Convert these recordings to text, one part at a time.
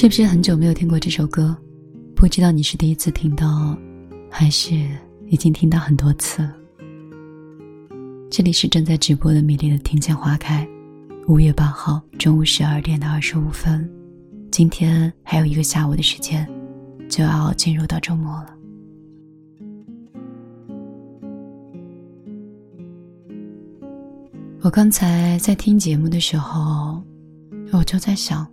是不是很久没有听过这首歌？不知道你是第一次听到，还是已经听到很多次？这里是正在直播的米粒的听见花开，五月八号中午十二点的二十五分，今天还有一个下午的时间，就要进入到周末了。我刚才在听节目的时候，我就在想。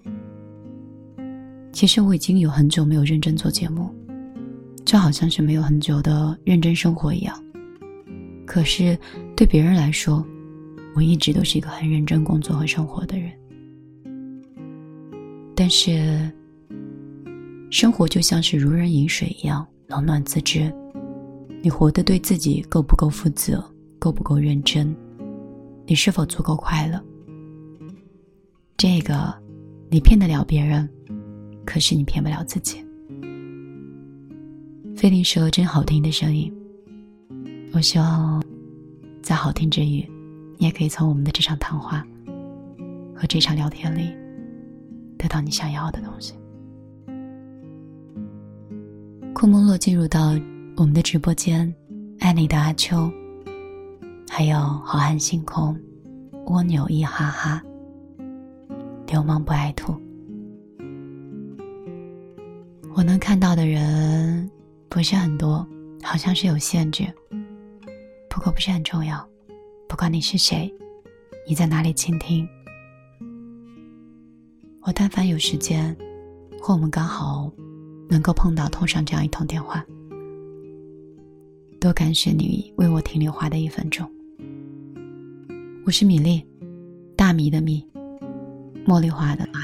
其实我已经有很久没有认真做节目，就好像是没有很久的认真生活一样。可是对别人来说，我一直都是一个很认真工作和生活的人。但是，生活就像是如人饮水一样，冷暖自知。你活得对自己够不够负责，够不够认真？你是否足够快乐？这个，你骗得了别人？可是你骗不了自己。飞灵蛇真好听的声音，我希望在好听之余，你也可以从我们的这场谈话和这场聊天里得到你想要的东西。库梦洛进入到我们的直播间，爱你的阿秋，还有好汉星空，蜗牛一哈哈，流氓不爱兔。能看到的人不是很多，好像是有限制。不过不是很重要，不管你是谁，你在哪里倾听，我但凡有时间，或我们刚好能够碰到通上这样一通电话，多感谢你为我停留花的一分钟。我是米粒，大米的米，茉莉花的。我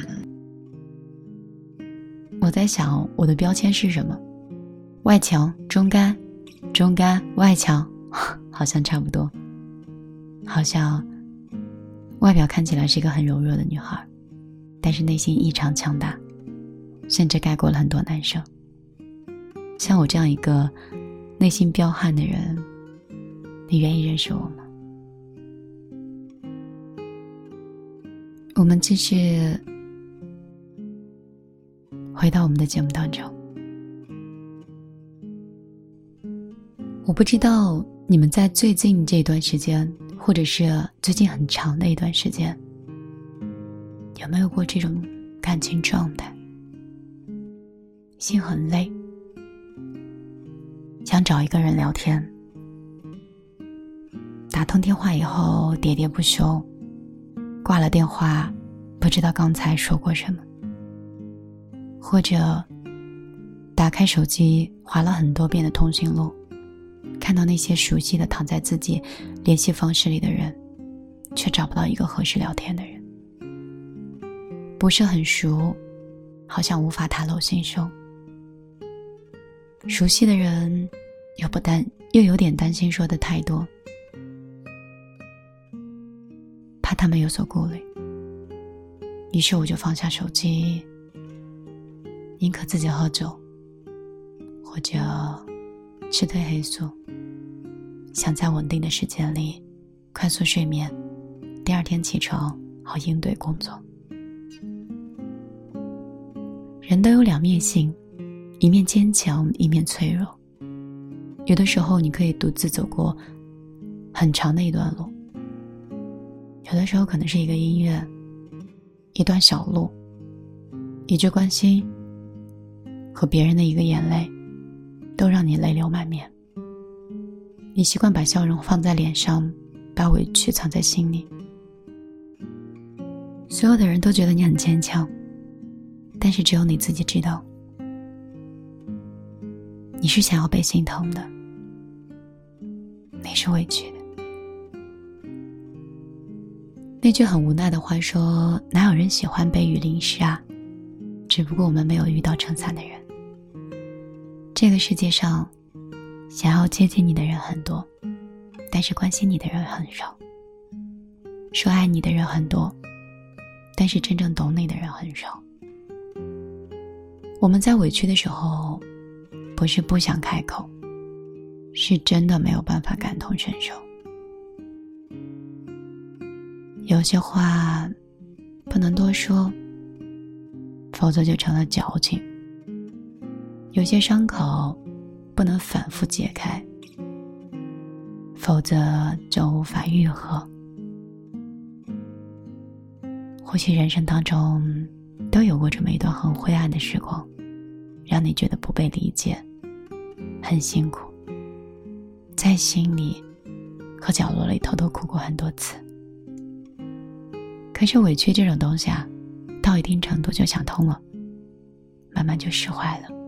我在想我的标签是什么？外强中干，中干外强，好像差不多。好像外表看起来是一个很柔弱的女孩，但是内心异常强大，甚至盖过了很多男生。像我这样一个内心彪悍的人，你愿意认识我吗？我们继续。回到我们的节目当中，我不知道你们在最近这段时间，或者是最近很长的一段时间，有没有过这种感情状态？心很累，想找一个人聊天，打通电话以后喋喋不休，挂了电话，不知道刚才说过什么。或者，打开手机划了很多遍的通讯录，看到那些熟悉的躺在自己联系方式里的人，却找不到一个合适聊天的人。不是很熟，好像无法袒露心声。熟悉的人，又不担又有点担心说的太多，怕他们有所顾虑。于是我就放下手机。宁可自己喝酒，或者吃褪黑素，想在稳定的时间里快速睡眠，第二天起床好应对工作。人都有两面性，一面坚强，一面脆弱。有的时候你可以独自走过很长的一段路，有的时候可能是一个音乐，一段小路，一句关心。和别人的一个眼泪，都让你泪流满面。你习惯把笑容放在脸上，把委屈藏在心里。所有的人都觉得你很坚强，但是只有你自己知道，你是想要被心疼的，你是委屈的。那句很无奈的话说：“哪有人喜欢被雨淋湿啊？只不过我们没有遇到撑伞的人。”这个世界上，想要接近你的人很多，但是关心你的人很少。说爱你的人很多，但是真正懂你的人很少。我们在委屈的时候，不是不想开口，是真的没有办法感同身受。有些话不能多说，否则就成了矫情。有些伤口不能反复解开，否则就无法愈合。或许人生当中都有过这么一段很灰暗的时光，让你觉得不被理解，很辛苦，在心里和角落里偷偷哭过很多次。可是委屈这种东西啊，到一定程度就想通了，慢慢就释怀了。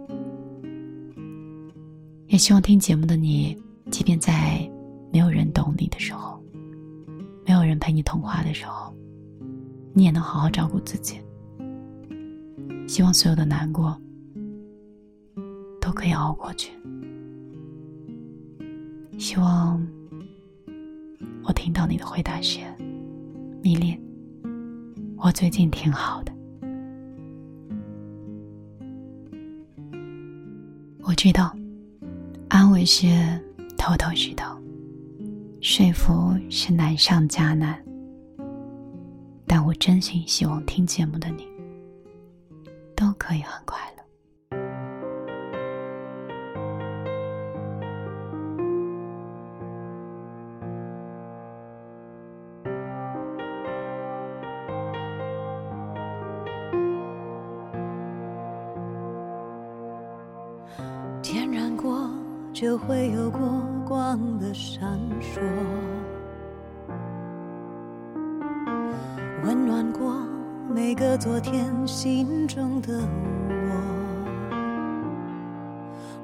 也希望听节目的你，即便在没有人懂你的时候，没有人陪你通话的时候，你也能好好照顾自己。希望所有的难过都可以熬过去。希望我听到你的回答是：迷恋，我最近挺好的。我知道。是头头是道，说服是难上加难。但我真心希望听节目的你，都可以很快乐。就会有过光的闪烁，温暖过每个昨天心中的我，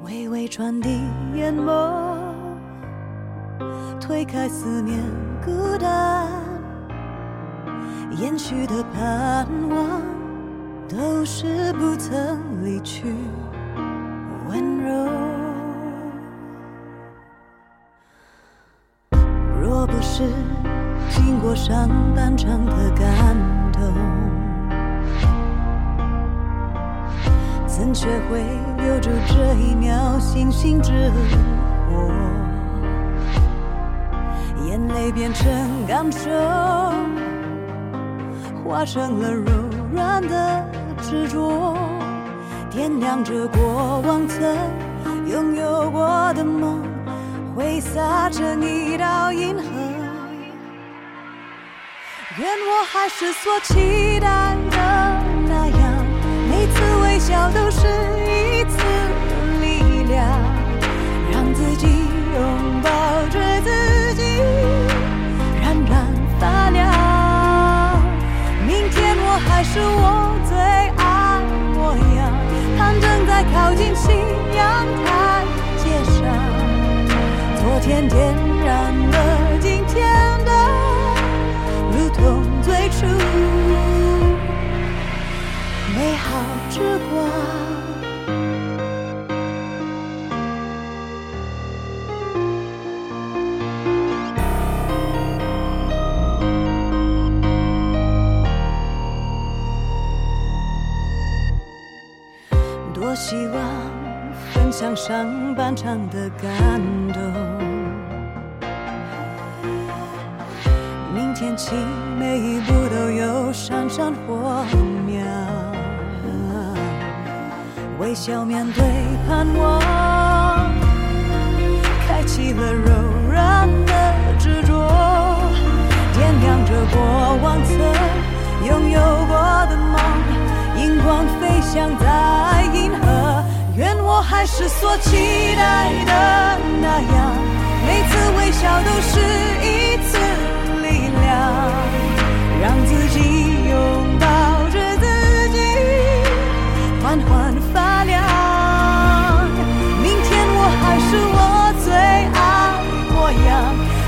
微微传递眼眸，推开思念孤单，延续的盼望都是不曾离去温柔。是经过上半场的感动，怎学会留住这一秒星星之火？眼泪变成感受，化成了柔软的执着，点亮着过往曾拥有过的梦，挥洒着你到银河。愿我还是所期待的那样，每次微笑都是天点燃了今天的，如同。最初美好之光，多希望分享上半场的感动。天起，每一步都有闪闪火苗，微笑面对盼望，开启了柔软的执着，点亮着过往曾拥有过的梦，荧光飞翔在银河，愿我还是所期待的那样，每次微笑都是一次。让自己拥抱着自己，缓缓发亮。明天我还是我最爱模样，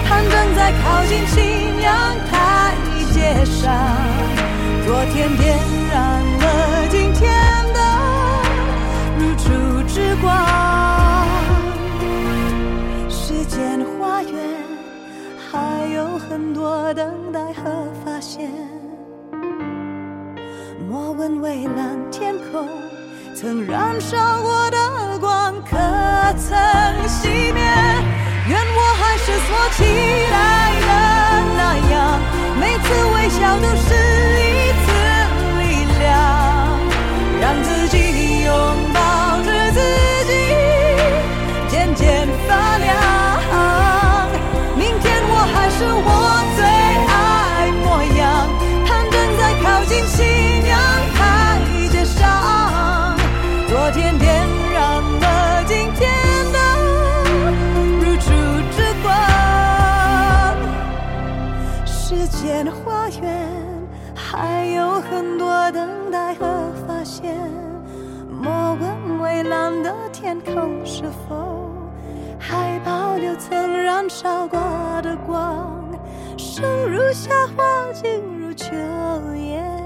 攀登在靠近信仰台阶上。昨天点很多等待和发现，莫问蔚蓝天空曾燃烧过的光可曾熄灭。愿我还是所期待的等待和发现，莫问蔚蓝的天空是否。还保留曾燃烧过的光，生如夏花，静如秋叶。